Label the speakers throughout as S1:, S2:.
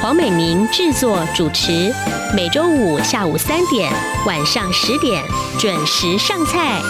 S1: 黄美明制作主持，每周五下午三点、晚上十点准时上菜。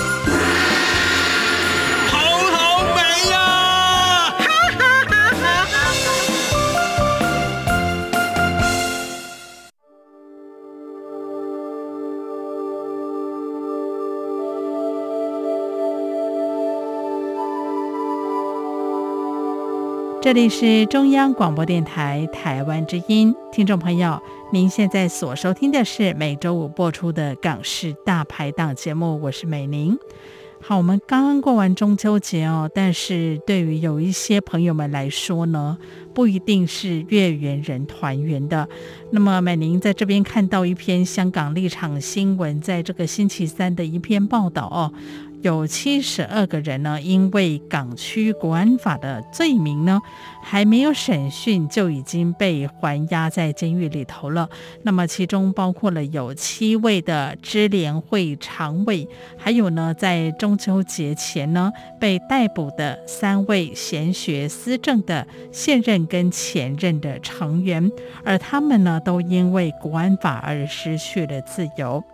S2: 这里是中央广播电台台湾之音，听众朋友，您现在所收听的是每周五播出的港式大排档节目，我是美玲。好，我们刚刚过完中秋节哦，但是对于有一些朋友们来说呢，不一定是月圆人团圆的。那么，美玲在这边看到一篇香港立场新闻，在这个星期三的一篇报道哦。有七十二个人呢，因为港区国安法的罪名呢，还没有审讯就已经被还押在监狱里头了。那么其中包括了有七位的支联会常委，还有呢，在中秋节前呢被逮捕的三位贤学思政的现任跟前任的成员，而他们呢都因为国安法而失去了自由。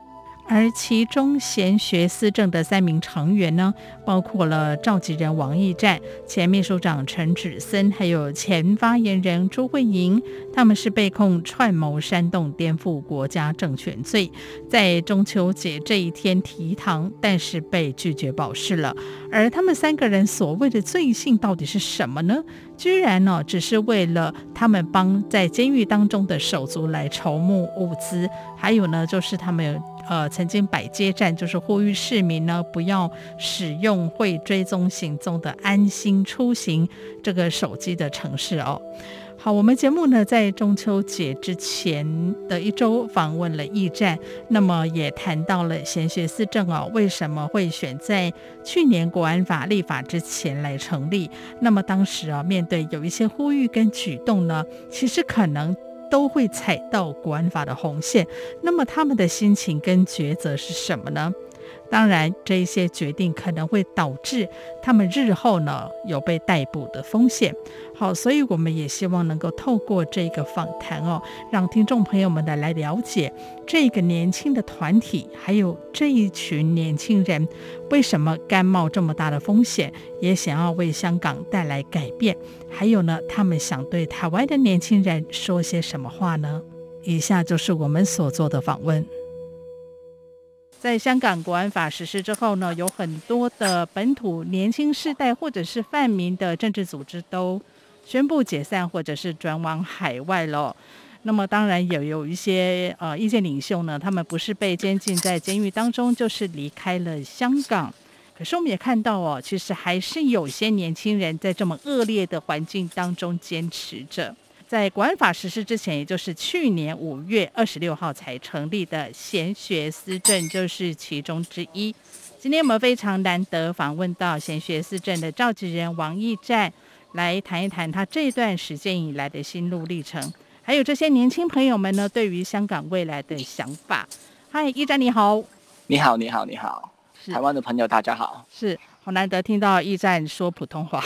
S2: 而其中贤学思政的三名成员呢，包括了召集人王义战、前秘书长陈子森，还有前发言人朱慧莹。他们是被控串谋煽动颠覆国家政权罪，在中秋节这一天提堂，但是被拒绝保释了。而他们三个人所谓的罪行到底是什么呢？居然呢，只是为了他们帮在监狱当中的手足来筹募物资，还有呢，就是他们。呃，曾经摆街站，就是呼吁市民呢不要使用会追踪行踪的安心出行这个手机的城市哦。好，我们节目呢在中秋节之前的一周访问了驿站，那么也谈到了贤学思政哦，为什么会选在去年国安法立法之前来成立？那么当时啊，面对有一些呼吁跟举动呢，其实可能。都会踩到国安法的红线，那么他们的心情跟抉择是什么呢？当然，这一些决定可能会导致他们日后呢有被逮捕的风险。好，所以我们也希望能够透过这个访谈哦，让听众朋友们的来了解这个年轻的团体，还有这一群年轻人为什么甘冒这么大的风险，也想要为香港带来改变。还有呢，他们想对台湾的年轻人说些什么话呢？以下就是我们所做的访问。在香港国安法实施之后呢，有很多的本土年轻世代或者是泛民的政治组织都宣布解散，或者是转往海外了。那么当然也有一些呃意见领袖呢，他们不是被监禁在监狱当中，就是离开了香港。可是我们也看到哦，其实还是有些年轻人在这么恶劣的环境当中坚持着。在国安法实施之前，也就是去年五月二十六号才成立的贤学思政就是其中之一。今天我们非常难得访问到贤学思政的召集人王义战，来谈一谈他这段时间以来的心路历程，还有这些年轻朋友们呢对于香港未来的想法。嗨，义战你好。
S3: 你好，你好，你好。台湾的朋友大家好。
S2: 是，好难得听到义战说普通话。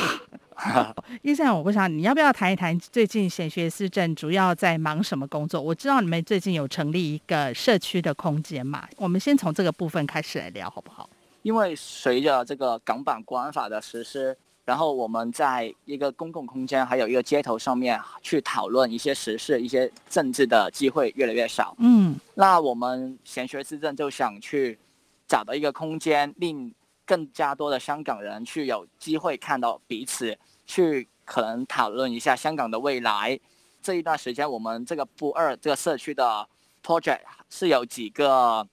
S2: 义战，我不想你要不要谈一谈最近贤学思政主要在忙什么工作？我知道你们最近有成立一个社区的空间嘛，我们先从这个部分开始来聊好不好？
S3: 因为随着这个港版国安法的实施，然后我们在一个公共空间还有一个街头上面去讨论一些时事、一些政治的机会越来越少。嗯，那我们贤学思政就想去找到一个空间，令更加多的香港人去有机会看到彼此。去可能讨论一下香港的未来。这一段时间，我们这个不二这个社区的 project 是有几个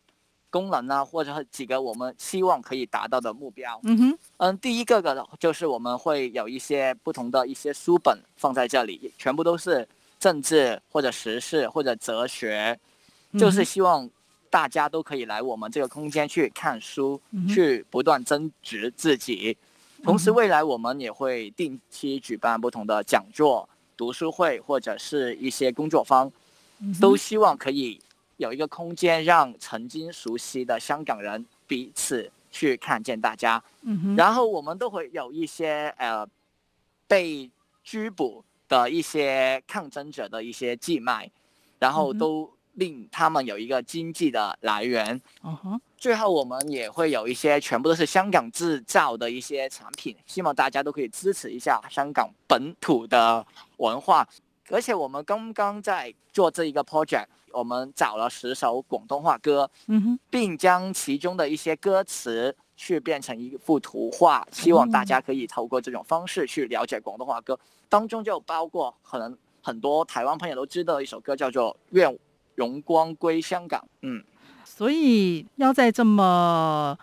S3: 功能啊，或者是几个我们希望可以达到的目标。嗯哼，嗯，第一个个就是我们会有一些不同的一些书本放在这里，全部都是政治或者时事或者哲学。就是希望大家都可以来我们这个空间去看书，嗯、去不断增值自己。同时，未来我们也会定期举办不同的讲座、读书会或者是一些工作坊，都希望可以有一个空间，让曾经熟悉的香港人彼此去看见大家。然后我们都会有一些呃被拘捕的一些抗争者的一些寄卖，然后都令他们有一个经济的来源。最后，我们也会有一些全部都是香港制造的一些产品，希望大家都可以支持一下香港本土的文化。而且，我们刚刚在做这一个 project，我们找了十首广东话歌，嗯哼，并将其中的一些歌词去变成一幅图画，希望大家可以透过这种方式去了解广东话歌。当中就包括可能很多台湾朋友都知道的一首歌，叫做《愿荣光归香港》。嗯。
S2: 所以要在这么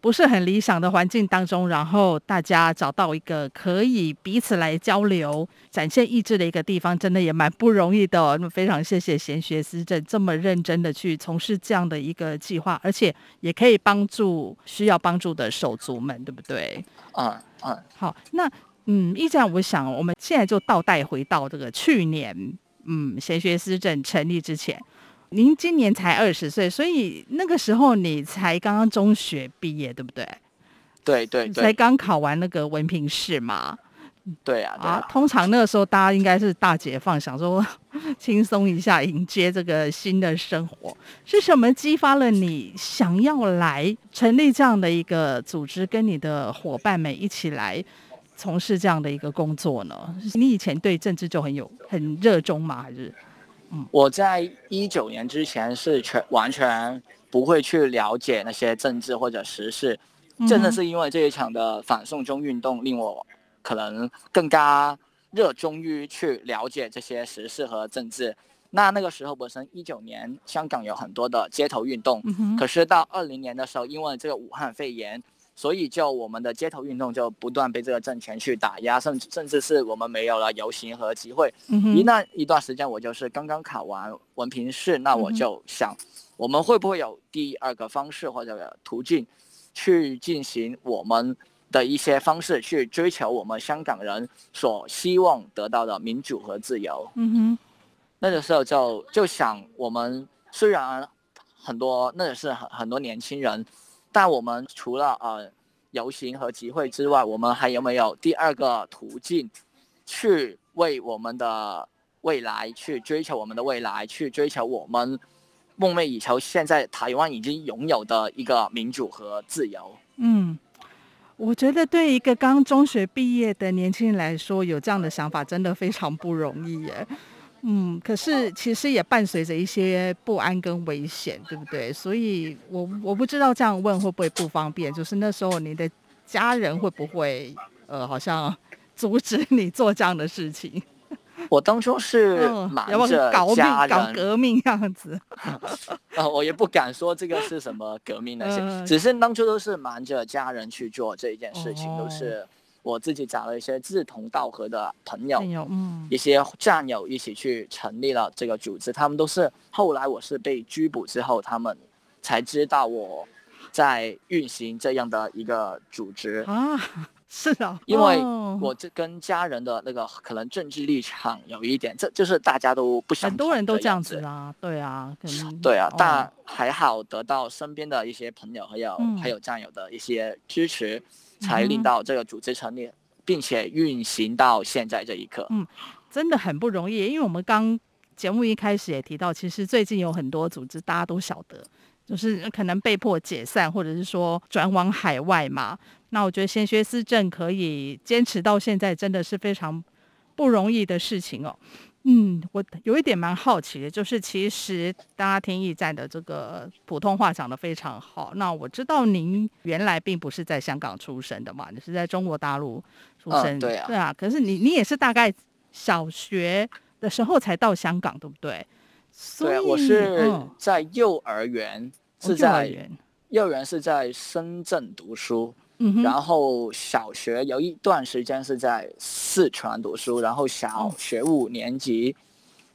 S2: 不是很理想的环境当中，然后大家找到一个可以彼此来交流、展现意志的一个地方，真的也蛮不容易的。那么非常谢谢贤学思政这么认真的去从事这样的一个计划，而且也可以帮助需要帮助的手足们，对不对？
S3: 嗯嗯。
S2: 好，那嗯，一这样，我想我们现在就倒带回到这个去年，嗯，贤学思政成立之前。您今年才二十岁，所以那个时候你才刚刚中学毕业，对不对？
S3: 对对对，
S2: 才刚考完那个文凭试嘛。
S3: 对啊，对啊，
S2: 啊，通常那个时候大家应该是大解放，想说轻松一下，迎接这个新的生活。是什么激发了你想要来成立这样的一个组织，跟你的伙伴们一起来从事这样的一个工作呢？你以前对政治就很有很热衷吗？还是？
S3: 我在一九年之前是全完全不会去了解那些政治或者时事，真的是因为这一场的反送中运动令我可能更加热衷于去了解这些时事和政治。那那个时候本身一九年香港有很多的街头运动，可是到二零年的时候，因为这个武汉肺炎。所以，就我们的街头运动就不断被这个政权去打压，甚至甚至是我们没有了游行和集会。嗯、一那一段时间，我就是刚刚考完文凭试，那我就想，我们会不会有第二个方式或者途径，去进行我们的一些方式，去追求我们香港人所希望得到的民主和自由？嗯哼，那个时候就就想，我们虽然很多，那也是很很多年轻人。但我们除了呃游行和集会之外，我们还有没有第二个途径，去为我们的未来去追求我们的未来，去追求我们梦寐以求，现在台湾已经拥有的一个民主和自由？
S2: 嗯，我觉得对一个刚中学毕业的年轻人来说，有这样的想法真的非常不容易耶。嗯，可是其实也伴随着一些不安跟危险，对不对？所以我我不知道这样问会不会不方便，就是那时候你的家人会不会呃，好像 阻止你做这样的事情？
S3: 我当初是瞒着
S2: 搞命
S3: 家人
S2: 搞革命样子，
S3: 呃，我也不敢说这个是什么革命那些，呃、只是当初都是瞒着家人去做这一件事情，哦、都是。我自己找了一些志同道合的朋友，嗯，一些战友一起去成立了这个组织。他们都是后来我是被拘捕之后，他们才知道我在运行这样的一个组织
S2: 啊。是的，
S3: 因为我这跟家人的那个可能政治立场有一点，这就是大家都不想。
S2: 很多人都这样子啊，对啊，
S3: 对啊，但还好得到身边的一些朋友还有、嗯、还有战友的一些支持。才令到这个组织成立，嗯、并且运行到现在这一刻。
S2: 嗯，真的很不容易，因为我们刚节目一开始也提到，其实最近有很多组织，大家都晓得，就是可能被迫解散，或者是说转往海外嘛。那我觉得先学思政可以坚持到现在，真的是非常不容易的事情哦。嗯，我有一点蛮好奇的，就是其实大家听驿站的这个普通话讲得非常好。那我知道您原来并不是在香港出生的嘛，你是在中国大陆出生，
S3: 嗯，对啊，
S2: 对啊。可是你你也是大概小学的时候才到香港，对不对？
S3: 对啊，我是在幼儿园，是在幼儿园是在深圳读书。然后小学有一段时间是在四川读书，然后小学五年级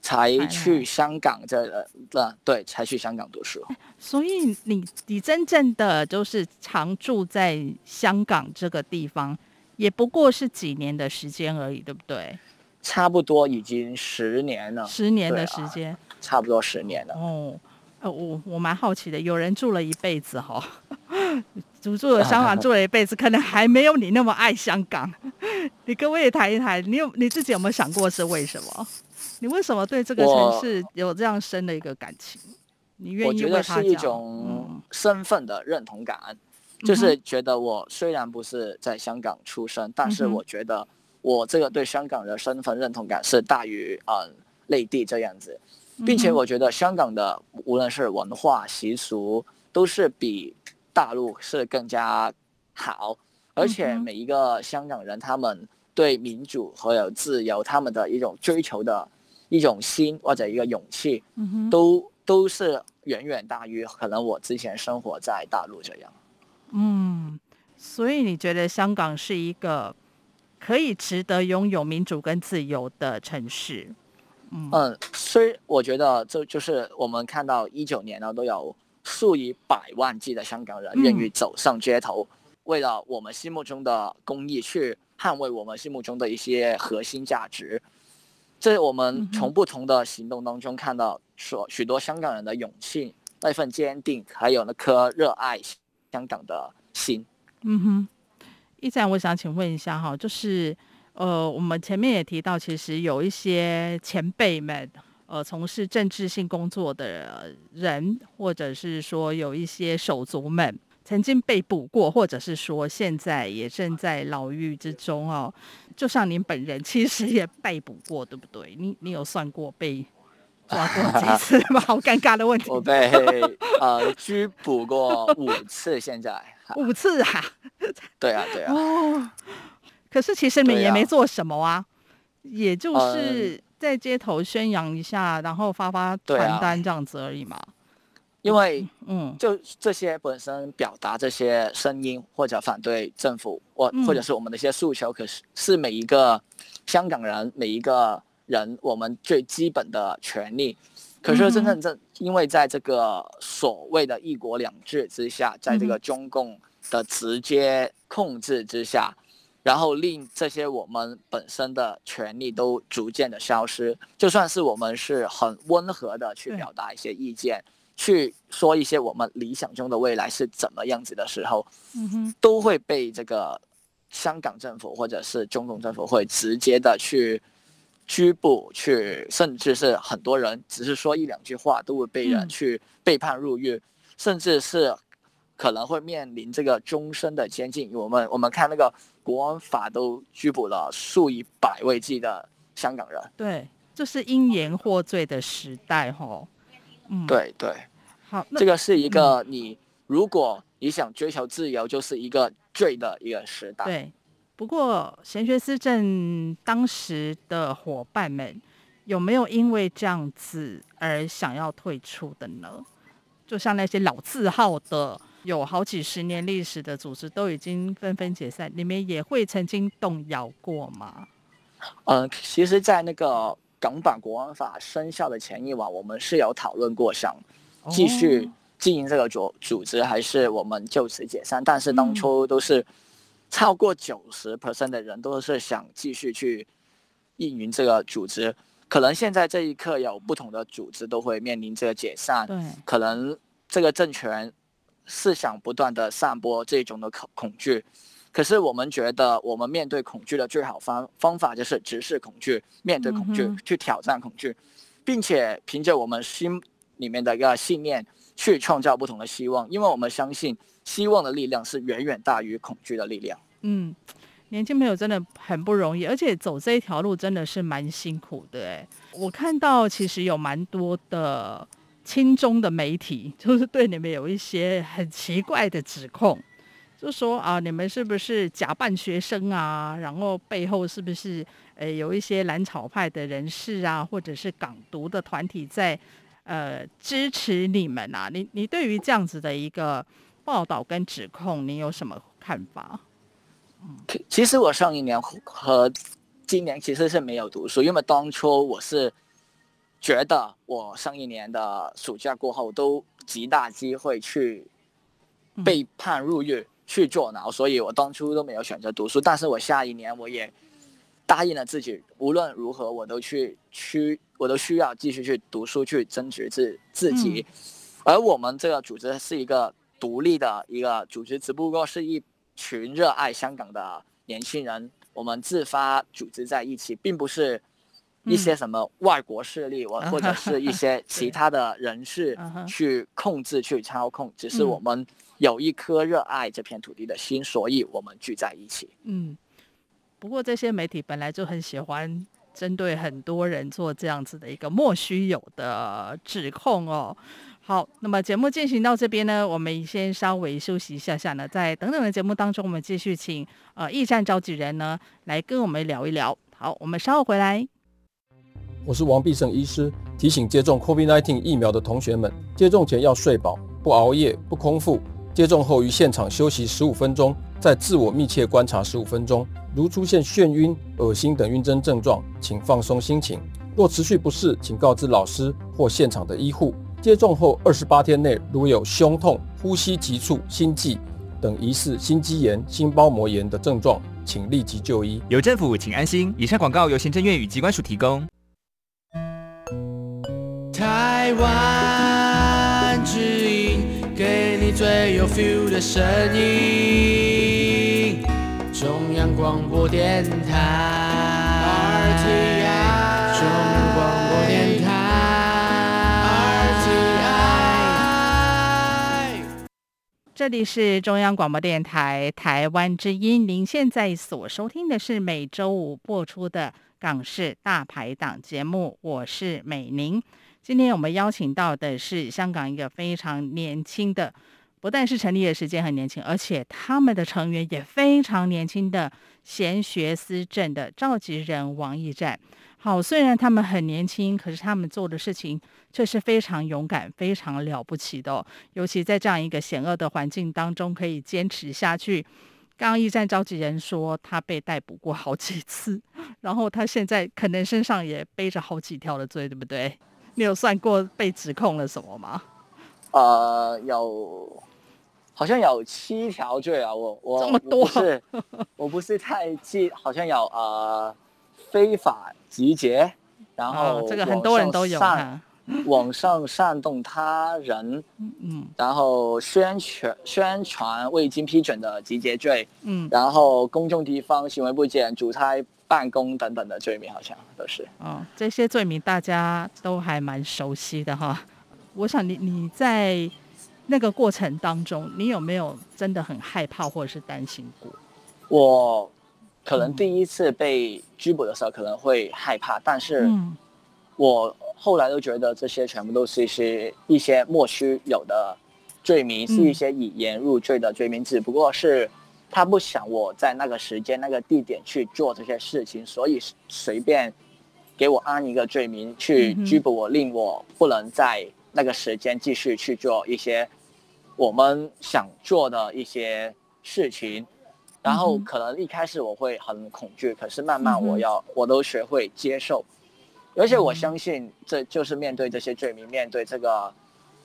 S3: 才去香港这个，呃，对，才去香港读书。
S2: 所以你你真正的就是常住在香港这个地方，也不过是几年的时间而已，对不对？
S3: 差不多已经十年了，
S2: 十年的时间，
S3: 啊，差不多十年了。
S2: 哦，呃，我我蛮好奇的，有人住了一辈子哈，住住了香港住了一辈子，可能还没有你那么爱香港。你跟我也谈一谈，你有你自己有没有想过是为什么？你为什么对这个城市有这样深的一个感情？你愿意为他讲？
S3: 我觉得是一种身份的认同感，嗯，就是觉得我虽然不是在香港出生，嗯，但是我觉得。我这个对香港的身份认同感是大于嗯内地这样子，并且我觉得香港的无论是文化习俗都是比大陆是更加好，而且每一个香港人他们对民主和有自由他们的一种追求的一种心或者一个勇气，都都是远远大于可能我之前生活在大陆这样。
S2: 嗯，所以你觉得香港是一个？可以值得拥有民主跟自由的城市，
S3: 嗯，嗯，所以我觉得这就是我们看到一九年呢，都有数以百万计的香港人愿意走上街头，嗯，为了我们心目中的公益去捍卫我们心目中的一些核心价值。这我们从不同的行动当中看到，说许多香港人的勇气、那份坚定，还有那颗热爱香港的心。
S2: 嗯哼。一展，我想请问一下哈，就是呃，我们前面也提到，其实有一些前辈们，呃，从事政治性工作的人，或者是说有一些手足们，曾经被捕过，或者是说现在也正在牢狱之中哦。就像您本人，其实也被捕过，对不对？你你有算过被抓过几 次吗？好尴尬的问题。
S3: 我被呃拘捕过五次，现在。
S2: 五次啊？
S3: 对啊，对啊。
S2: 哦，可是其实你也没做什么啊，啊也就是在街头宣扬一下，嗯、然后发发传单这样子而已嘛。
S3: 因为，嗯，就这些本身表达这些声音或者反对政府，或或者是我们的一些诉求，可是是每一个香港人每一个人我们最基本的权利。可是真正正因为在这个所谓的一国两制之下，在这个中共的直接控制之下，然后令这些我们本身的权利都逐渐的消失。就算是我们是很温和的去表达一些意见，去说一些我们理想中的未来是怎么样子的时候，都会被这个香港政府或者是中共政府会直接的去。拘捕去，甚至是很多人只是说一两句话，都会被人去被判入狱，嗯、甚至是可能会面临这个终身的监禁。我们我们看那个国安法都拘捕了数以百位计的香港人。
S2: 对，这是因言获罪的时代，吼。嗯，
S3: 对对。
S2: 好，
S3: 这个是一个你如果你想追求自由，就是一个罪的一个时代。
S2: 对。不过，贤学思政当时的伙伴们有没有因为这样子而想要退出的呢？就像那些老字号的、有好几十年历史的组织，都已经纷纷解散，你们也会曾经动摇过吗？
S3: 嗯、呃，其实，在那个港版国安法生效的前一晚，我们是有讨论过，想继续经营这个组组织，还是我们就此解散？但是当初都是。超过九十 percent 的人都是想继续去运营这个组织，可能现在这一刻有不同的组织都会面临这个解散，
S2: 对，
S3: 可能这个政权是想不断的散播这种的恐恐惧，可是我们觉得我们面对恐惧的最好方方法就是直视恐惧，面对恐惧，嗯、去挑战恐惧，并且凭着我们心里面的一个信念去创造不同的希望，因为我们相信。希望的力量是远远大于恐惧的力量。
S2: 嗯，年轻朋友真的很不容易，而且走这一条路真的是蛮辛苦的。哎，我看到其实有蛮多的亲中的媒体，就是对你们有一些很奇怪的指控，就说啊，你们是不是假扮学生啊？然后背后是不是呃有一些蓝草派的人士啊，或者是港独的团体在呃支持你们啊？你你对于这样子的一个。报道跟指控，你有什么看法？
S3: 嗯，其实我上一年和今年其实是没有读书，因为当初我是觉得我上一年的暑假过后都极大机会去被判入狱去坐牢，所以我当初都没有选择读书。但是我下一年我也答应了自己，无论如何我都去去，我都需要继续去读书去争取自自己。而我们这个组织是一个独立的一个组织，只不过是一群热爱香港的年轻人，我们自发组织在一起，并不是。一些什么外国势力，我、嗯、或者是一些 其他的人士去控制、去操控，只是我们有一颗热爱这片土地的心，所以我们聚在一起。
S2: 嗯，不过这些媒体本来就很喜欢针对很多人做这样子的一个莫须有的指控哦。好，那么节目进行到这边呢，我们先稍微休息一下下呢，在等等的节目当中，我们继续请呃驿站召集人呢来跟我们聊一聊。好，我们稍后回来。
S4: 我是王必胜医师，提醒接种 COVID-19 疫苗的同学们，接种前要睡饱，不熬夜，不空腹。接种后于现场休息十五分钟，再自我密切观察十五分钟。如出现眩晕、恶心等晕针症状，请放松心情。若持续不适，请告知老师或现场的医护。接种后二十八天内，如有胸痛、呼吸急促、心悸等疑似心肌炎、心包膜炎的症状，请立即就医。
S5: 有政府，请安心。以上广告由行政院与机关署提供。
S6: 台湾之音，给你最有 feel 的声音。中央广播电台。中央广播电台。
S2: 这里是中央广播电台台湾之音，您现在所收听的是每周五播出的港式大排档节目，我是美玲。今天我们邀请到的是香港一个非常年轻的，不但是成立的时间很年轻，而且他们的成员也非常年轻的贤学思政的召集人王驿站。好，虽然他们很年轻，可是他们做的事情却是非常勇敢、非常了不起的。尤其在这样一个险恶的环境当中，可以坚持下去。刚刚驿站召集人说，他被逮捕过好几次，然后他现在可能身上也背着好几条的罪，对不对？你有算过被指控了什么吗？
S3: 呃，有，好像有七条罪啊！我我
S2: 这么多，
S3: 我不是，我不是太记，好像有呃非法集结，然后、
S2: 哦、这个很多人都有啊。
S3: 网上煽动他人，嗯，然后宣传宣传未经批准的集结罪，嗯，然后公众地方行为不检、主差办公等等的罪名，好像都是。
S2: 哦，这些罪名大家都还蛮熟悉的哈。我想你你在那个过程当中，你有没有真的很害怕或者是担心过？
S3: 我可能第一次被拘捕的时候可能会害怕，但是我。后来都觉得这些全部都是一些一些莫须有的罪名，是一些以言入罪的罪名，嗯、只不过是他不想我在那个时间、那个地点去做这些事情，所以随便给我安一个罪名去拘捕我，令我不能在那个时间继续去做一些我们想做的一些事情。然后可能一开始我会很恐惧，可是慢慢我要我都学会接受。而且我相信，这就是面对这些罪名，面对这个，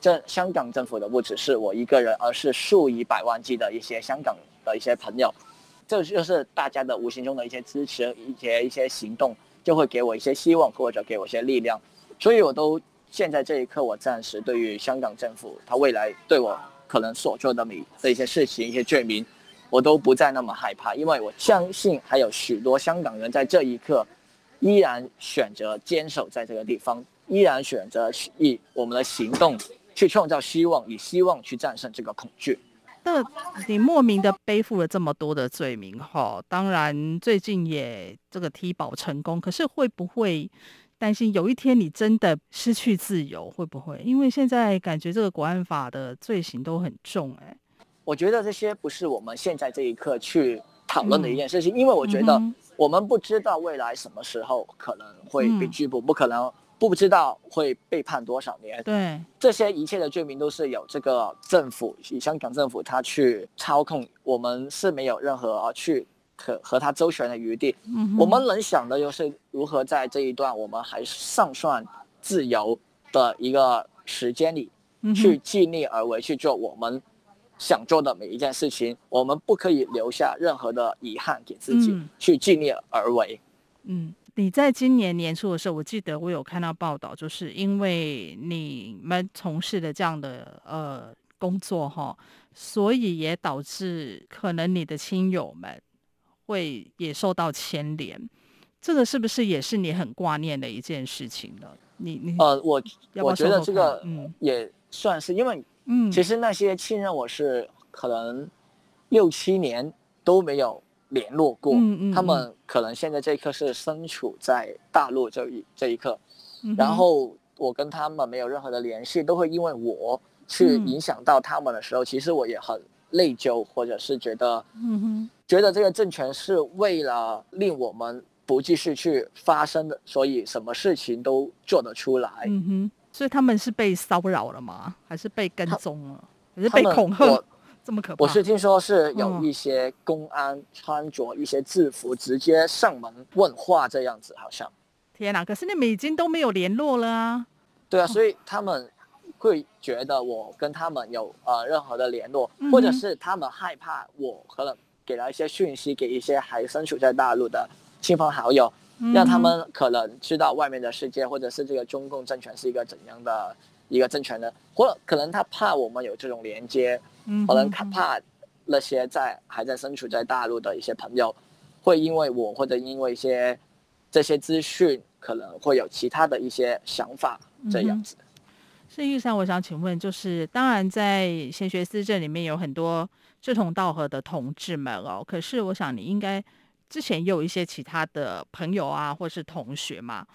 S3: 这香港政府的不只是我一个人，而是数以百万计的一些香港的一些朋友，这就是大家的无形中的一些支持，一些一些行动，就会给我一些希望，或者给我一些力量。所以，我都现在这一刻，我暂时对于香港政府他未来对我可能所做的每的一些事情、一些罪名，我都不再那么害怕，因为我相信还有许多香港人在这一刻。依然选择坚守在这个地方，依然选择以我们的行动去创造希望，以希望去战胜这个恐惧。
S2: 那你莫名的背负了这么多的罪名，哈，当然最近也这个提保成功，可是会不会担心有一天你真的失去自由？会不会？因为现在感觉这个国安法的罪行都很重，哎。
S3: 我觉得这些不是我们现在这一刻去讨论的一件事情，嗯、因为我觉得。我们不知道未来什么时候可能会被拘捕，嗯、不可能不知道会被判多少年。
S2: 对，
S3: 这些一切的罪名都是有这个政府，以香港政府他去操控，我们是没有任何去可和他周旋的余地。嗯、我们能想的就是如何在这一段我们还尚算自由的一个时间里，去尽力而为去做我们想做的每一件事情。我们不可以留下任何的遗憾给自己，去尽力而为。
S2: 嗯，你在今年年初的时候，我记得我有看到报道，就是因为你们从事的这样的呃工作哈，所以也导致可能你的亲友们会也受到牵连。这个是不是也是你很挂念的一件事情呢？你你
S3: 呃，我我觉得这个嗯也算是，因为嗯，其实那些亲人我是可能六七年都没有联络过，嗯嗯，他们可能现在这一刻是身处在大陆这一这一刻，然后我跟他们没有任何的联系，都会因为我去影响到他们的时候，其实我也很内疚，或者是觉得嗯哼，觉得这个政权是为了令我们。不继续去发生的，所以什么事情都做得出来。
S2: 嗯哼，所以他们是被骚扰了吗？还是被跟踪了？还是被恐吓？这么可怕？
S3: 我是听说是有一些公安穿着一些制服，直接上门问话这样子，好像。
S2: 天哪！可是你们已经都没有联络了啊。
S3: 对啊，所以他们会觉得我跟他们有呃任何的联络，或者是他们害怕我可能给了一些讯息给一些还身处在大陆的。亲朋好友，让他们可能知道外面的世界，或者是这个中共政权是一个怎样的一个政权的？或者可能他怕我们有这种连接，可能他怕那些在还在身处在大陆的一些朋友，会因为我或者因为一些这些资讯，可能会有其他的一些想法这样子。
S2: 是玉山，我想请问，就是当然在贤学思政里面有很多志同道合的同志们哦，可是我想你应该。之前也有一些其他的朋友啊，或是同学嘛，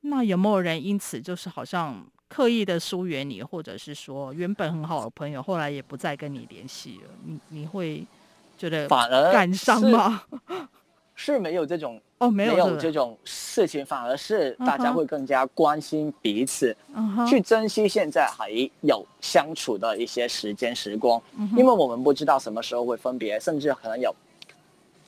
S2: 那有没有人因此就是好像刻意的疏远你，或者是说原本很好的朋友，后来也不再跟你联系了？你你会觉得
S3: 反而
S2: 感伤吗？
S3: 是，是没有这种
S2: 哦，没有，
S3: 没有这种事情，反而是大家会更加关心彼此，uh huh. 去珍惜现在还有相处的一些时间时光，uh huh. 因为我们不知道什么时候会分别，甚至可能有。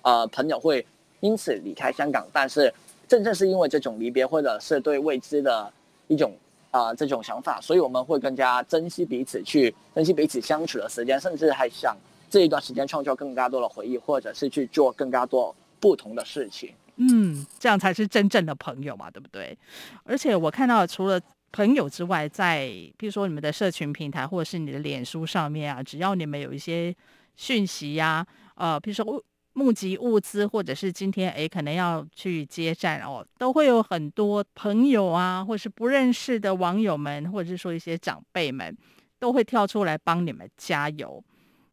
S3: 呃，朋友会因此离开香港，但是正正是因为这种离别，或者是对未知的一种啊、这种想法，所以我们会更加珍惜彼此，去珍惜彼此相处的时间，甚至还想这一段时间创造更加多的回忆，或者是去做更加多不同的事情。
S2: 嗯，这样才是真正的朋友嘛，对不对？而且我看到除了朋友之外，在比如说你们的社群平台或者是你的脸书上面啊，只要你们有一些讯息呀、呃，比如说募集物资，或者是今天诶可能要去接站哦，都会有很多朋友啊，或者是不认识的网友们，或者是说一些长辈们，都会跳出来帮你们加油。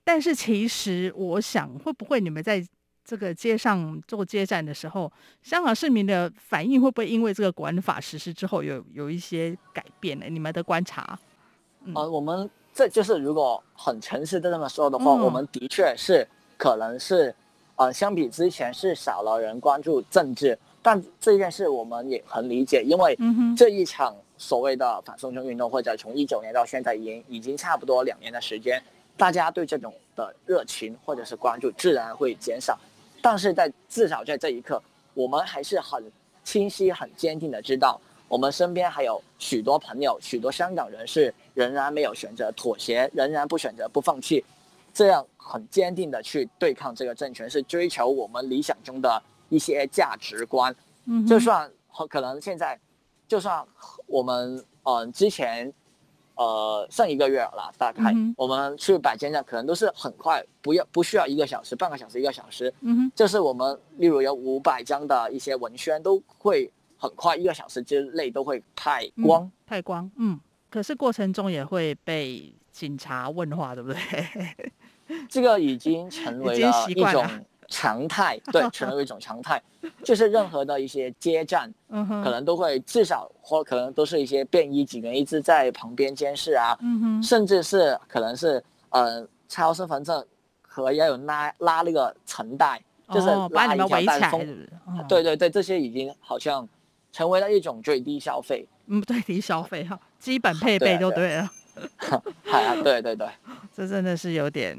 S2: 但是其实我想，会不会你们在这个街上做接站的时候，香港市民的反应会不会因为这个国安法实施之后有有一些改变呢？你们的观察？
S3: 嗯、呃，我们这就是如果很诚实的这么说的话，嗯、我们的确是可能是。呃，相比之前是少了人关注政治，但这件事我们也很理解，因为这一场所谓的反送中运动，或者从一九年到现在已经已经差不多两年的时间，大家对这种的热情或者是关注自然会减少，但是在至少在这一刻，我们还是很清晰、很坚定的知道，我们身边还有许多朋友、许多香港人士仍然没有选择妥协，仍然不选择不放弃。这样很坚定的去对抗这个政权，是追求我们理想中的一些价值观。嗯，就算可能现在，就算我们嗯之前，呃上一个月了，大概我们去摆街站，可能都是很快，不要不需要一个小时，半个小时一个小时。嗯哼，就是我们例如有五百张的一些文宣，都会很快一个小时之内都会派光
S2: 派光。嗯，可是过程中也会被警察问话，对不对？
S3: 这个已经成为了一种常态，对，成为一种常态，就是任何的一些接站，可能都会至少或可能都是一些便衣警员一直在旁边监视啊，甚至是可能是呃超身份证和要有拉拉那个层带，就是拉一条带封，对对对，这些已经好像成为了一种最低消费，
S2: 嗯，最低消费哈，基本。配备就对了。
S3: 对 对对，
S2: 这真的是有点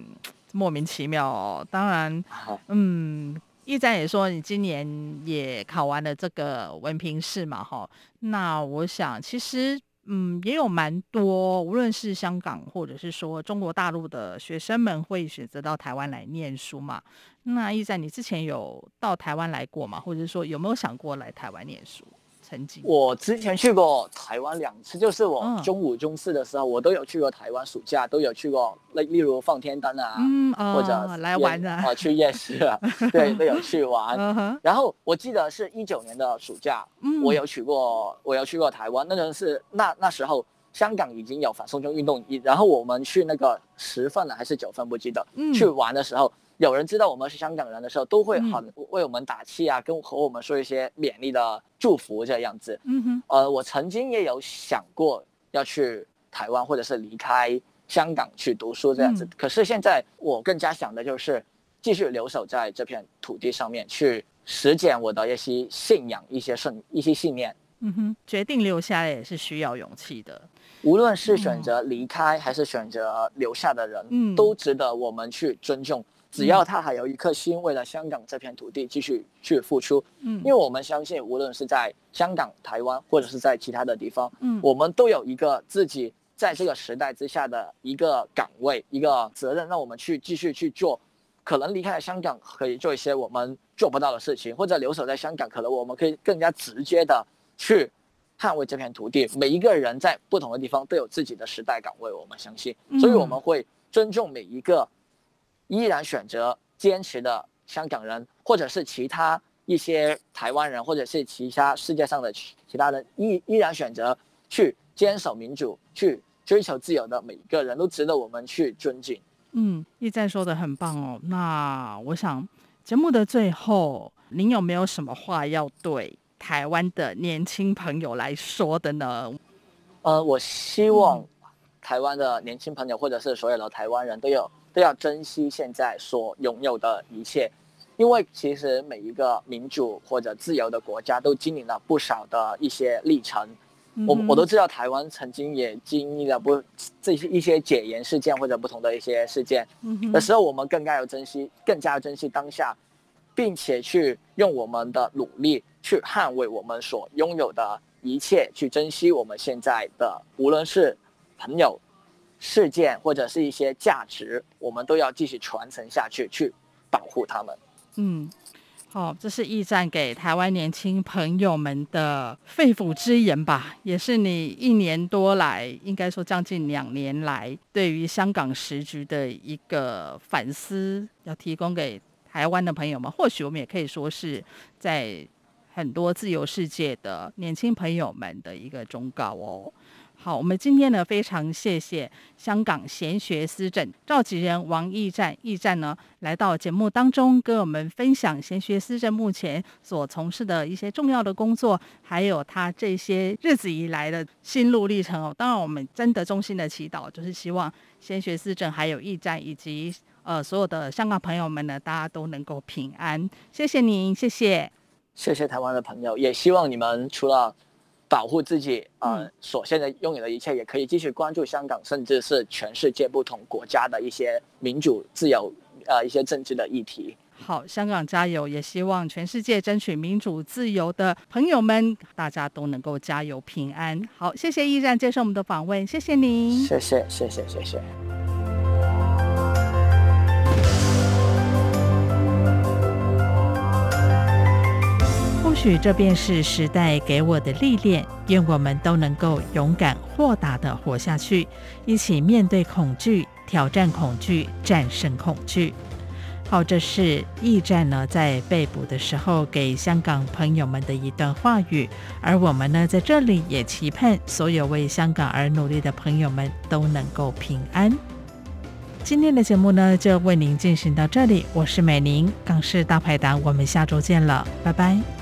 S2: 莫名其妙哦。当然，嗯，驿站也说你今年也考完了这个文凭试嘛，哈。那我想其实。嗯，也有蛮多，无论是香港或者是说中国大陆的学生们会选择到台湾来念书嘛。那驿站，你之前有到台湾来过吗？或者是说有没有想过来台湾念书？曾经，
S3: 我之前去过台湾两次，就是我中五、中四的时候，我都有去过台湾，暑假都有去过，例例如放天灯啊，
S2: 嗯、
S3: 或者、
S2: 哦、来玩的，
S3: 啊，去夜市啊，对，都有去玩。然后我记得是一九年的暑假，嗯、我有去过，我有去过台湾，那阵是那那时候香港已经有反送中运动，然后我们去那个十份了还是九份不记得，嗯、去玩的时候。有人知道我们是香港人的时候，都会很为我们打气啊，跟和我们说一些勉励的祝福这样子。嗯哼，呃，我曾经也有想过要去台湾，或者是离开香港去读书这样子。可是现在我更加想的就是继续留守在这片土地上面，去实践我的一些信仰、一些信、一些信念。
S2: 嗯哼，决定留下来也是需要勇气的。
S3: 无论是选择离开还是选择留下的人，嗯，都值得我们去尊重。只要他还有一颗心，为了香港这片土地继续去付出，嗯，因为我们相信，无论是在香港、台湾，或者是在其他的地方，嗯，我们都有一个自己在这个时代之下的一个岗位、一个责任，让我们去继续去做。可能离开了香港，可以做一些我们做不到的事情，或者留守在香港，可能我们可以更加直接的去捍卫这片土地。每一个人在不同的地方都有自己的时代岗位，我们相信，所以我们会尊重每一个。依然选择坚持的香港人，或者是其他一些台湾人，或者是其他世界上的其他人，依依然选择去坚守民主、去追求自由的每一个人都值得我们去尊敬。
S2: 嗯，驿站说的很棒哦。那我想节目的最后，您有没有什么话要对台湾的年轻朋友来说的呢？
S3: 呃，我希望台湾的年轻朋友，或者是所有的台湾人都有。都要珍惜现在所拥有的一切，因为其实每一个民主或者自由的国家都经历了不少的一些历程。嗯、我我都知道台湾曾经也经历了不这些一些解严事件或者不同的一些事件。嗯，的时候，我们更加要珍惜，更加要珍惜当下，并且去用我们的努力去捍卫我们所拥有的一切，去珍惜我们现在的，无论是朋友。事件或者是一些价值，我们都要继续传承下去，去保护他们。
S2: 嗯，好，这是驿站给台湾年轻朋友们的肺腑之言吧，也是你一年多来，应该说将近两年来，对于香港时局的一个反思，要提供给台湾的朋友们。或许我们也可以说是在很多自由世界的年轻朋友们的一个忠告哦。好，我们今天呢，非常谢谢香港贤学思政召集人王驿站，驿站呢来到节目当中，跟我们分享贤学思政目前所从事的一些重要的工作，还有他这些日子以来的心路历程哦。当然，我们真的衷心的祈祷，就是希望贤学思政还有驿站以及呃所有的香港朋友们呢，大家都能够平安。谢谢您，谢谢，
S3: 谢谢台湾的朋友，也希望你们除了。保护自己，呃，所现在拥有的一切，也可以继续关注香港，甚至是全世界不同国家的一些民主、自由，呃，一些政治的议题。
S2: 好，香港加油！也希望全世界争取民主自由的朋友们，大家都能够加油平安。好，谢谢驿站接受我们的访问，谢谢您，
S3: 谢谢，谢谢，谢
S2: 谢。许这便是时代给我的历练，愿我们都能够勇敢豁达地活下去，一起面对恐惧，挑战恐惧，战胜恐惧。好，这是驿站呢在被捕的时候给香港朋友们的一段话语，而我们呢在这里也期盼所有为香港而努力的朋友们都能够平安。今天的节目呢就为您进行到这里，我是美玲，港式大排档，我们下周见了，拜拜。